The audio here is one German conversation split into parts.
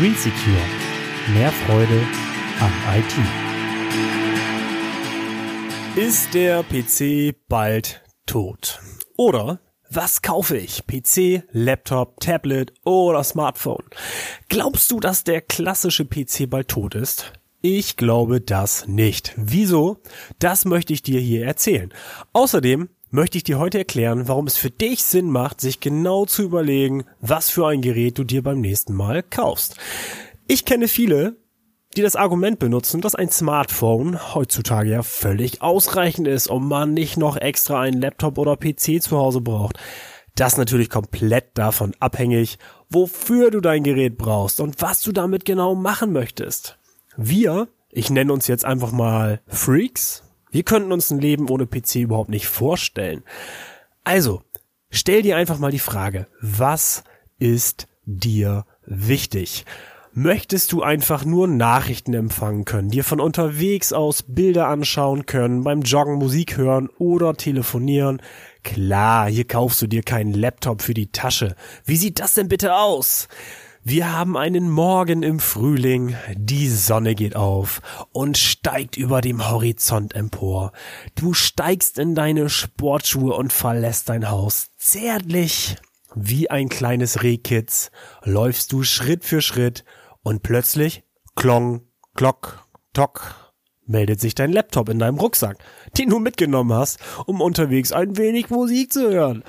Green Secure. Mehr Freude am IT. Ist der PC bald tot? Oder was kaufe ich? PC, Laptop, Tablet oder Smartphone? Glaubst du, dass der klassische PC bald tot ist? Ich glaube das nicht. Wieso? Das möchte ich dir hier erzählen. Außerdem möchte ich dir heute erklären, warum es für dich Sinn macht, sich genau zu überlegen, was für ein Gerät du dir beim nächsten Mal kaufst. Ich kenne viele, die das Argument benutzen, dass ein Smartphone heutzutage ja völlig ausreichend ist und man nicht noch extra einen Laptop oder PC zu Hause braucht. Das natürlich komplett davon abhängig, wofür du dein Gerät brauchst und was du damit genau machen möchtest. Wir, ich nenne uns jetzt einfach mal Freaks, wir könnten uns ein Leben ohne PC überhaupt nicht vorstellen. Also, stell dir einfach mal die Frage, was ist dir wichtig? Möchtest du einfach nur Nachrichten empfangen können, dir von unterwegs aus Bilder anschauen können, beim Joggen Musik hören oder telefonieren? Klar, hier kaufst du dir keinen Laptop für die Tasche. Wie sieht das denn bitte aus? Wir haben einen Morgen im Frühling, die Sonne geht auf und steigt über dem Horizont empor. Du steigst in deine Sportschuhe und verlässt dein Haus. Zärtlich wie ein kleines Rehkitz läufst du Schritt für Schritt und plötzlich klong, klock, tock meldet sich dein Laptop in deinem Rucksack, den du mitgenommen hast, um unterwegs ein wenig Musik zu hören.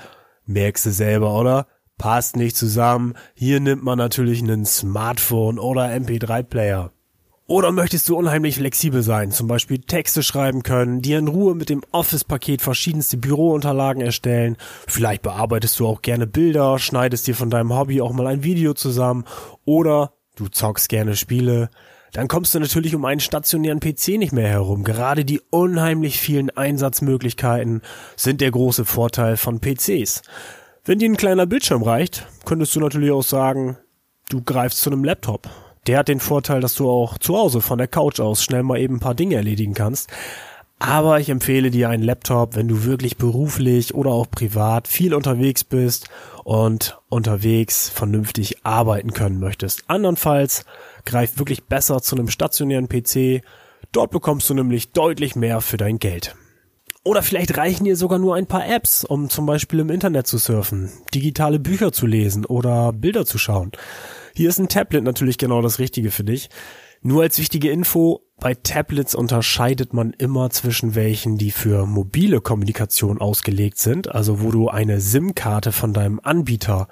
Merkst du selber, oder? Passt nicht zusammen. Hier nimmt man natürlich einen Smartphone oder MP3-Player. Oder möchtest du unheimlich flexibel sein, zum Beispiel Texte schreiben können, dir in Ruhe mit dem Office-Paket verschiedenste Bürounterlagen erstellen, vielleicht bearbeitest du auch gerne Bilder, schneidest dir von deinem Hobby auch mal ein Video zusammen oder du zockst gerne Spiele, dann kommst du natürlich um einen stationären PC nicht mehr herum. Gerade die unheimlich vielen Einsatzmöglichkeiten sind der große Vorteil von PCs. Wenn dir ein kleiner Bildschirm reicht, könntest du natürlich auch sagen, du greifst zu einem Laptop. Der hat den Vorteil, dass du auch zu Hause von der Couch aus schnell mal eben ein paar Dinge erledigen kannst. Aber ich empfehle dir einen Laptop, wenn du wirklich beruflich oder auch privat viel unterwegs bist und unterwegs vernünftig arbeiten können möchtest. Andernfalls greif wirklich besser zu einem stationären PC. Dort bekommst du nämlich deutlich mehr für dein Geld. Oder vielleicht reichen dir sogar nur ein paar Apps, um zum Beispiel im Internet zu surfen, digitale Bücher zu lesen oder Bilder zu schauen. Hier ist ein Tablet natürlich genau das Richtige für dich. Nur als wichtige Info, bei Tablets unterscheidet man immer zwischen welchen, die für mobile Kommunikation ausgelegt sind, also wo du eine SIM-Karte von deinem Anbieter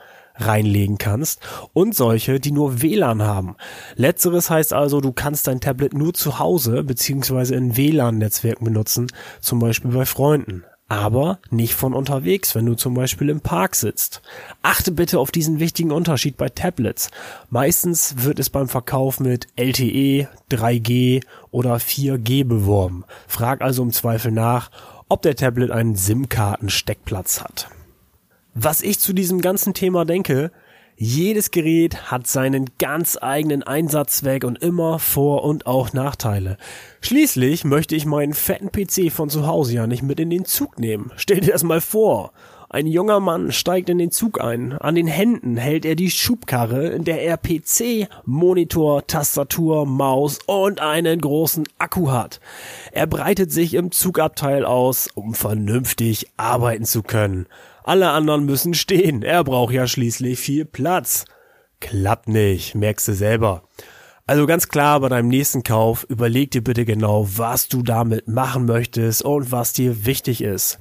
reinlegen kannst und solche, die nur WLAN haben. Letzteres heißt also, du kannst dein Tablet nur zu Hause beziehungsweise in WLAN-Netzwerken benutzen, zum Beispiel bei Freunden aber nicht von unterwegs, wenn du zum Beispiel im Park sitzt. Achte bitte auf diesen wichtigen Unterschied bei Tablets. Meistens wird es beim Verkauf mit LTE, 3G oder 4G beworben. Frag also im Zweifel nach, ob der Tablet einen SIM-Karten-Steckplatz hat. Was ich zu diesem ganzen Thema denke, jedes Gerät hat seinen ganz eigenen Einsatzzweck und immer Vor- und auch Nachteile. Schließlich möchte ich meinen fetten PC von zu Hause ja nicht mit in den Zug nehmen. Stell dir das mal vor. Ein junger Mann steigt in den Zug ein. An den Händen hält er die Schubkarre, in der er PC, Monitor, Tastatur, Maus und einen großen Akku hat. Er breitet sich im Zugabteil aus, um vernünftig arbeiten zu können. Alle anderen müssen stehen. Er braucht ja schließlich viel Platz. Klappt nicht, merkst du selber. Also ganz klar bei deinem nächsten Kauf, überleg dir bitte genau, was du damit machen möchtest und was dir wichtig ist.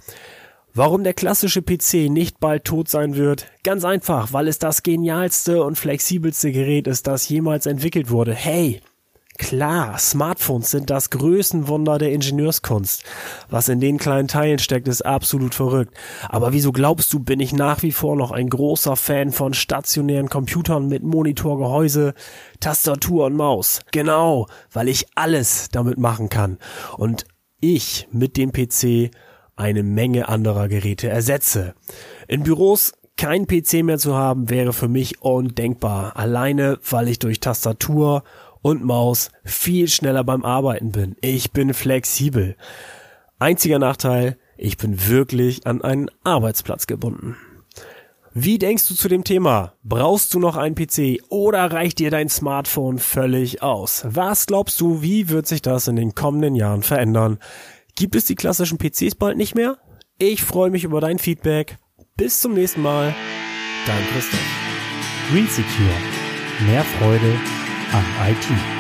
Warum der klassische PC nicht bald tot sein wird? Ganz einfach, weil es das genialste und flexibelste Gerät ist, das jemals entwickelt wurde. Hey, Klar, Smartphones sind das Größenwunder der Ingenieurskunst. Was in den kleinen Teilen steckt, ist absolut verrückt. Aber wieso glaubst du, bin ich nach wie vor noch ein großer Fan von stationären Computern mit Monitorgehäuse, Tastatur und Maus? Genau, weil ich alles damit machen kann. Und ich mit dem PC eine Menge anderer Geräte ersetze. In Büros kein PC mehr zu haben wäre für mich undenkbar. Alleine, weil ich durch Tastatur und Maus viel schneller beim Arbeiten bin. Ich bin flexibel. Einziger Nachteil, ich bin wirklich an einen Arbeitsplatz gebunden. Wie denkst du zu dem Thema? Brauchst du noch einen PC oder reicht dir dein Smartphone völlig aus? Was glaubst du, wie wird sich das in den kommenden Jahren verändern? Gibt es die klassischen PCs bald nicht mehr? Ich freue mich über dein Feedback. Bis zum nächsten Mal. Dein Christoph. Green Secure. Mehr Freude am IT.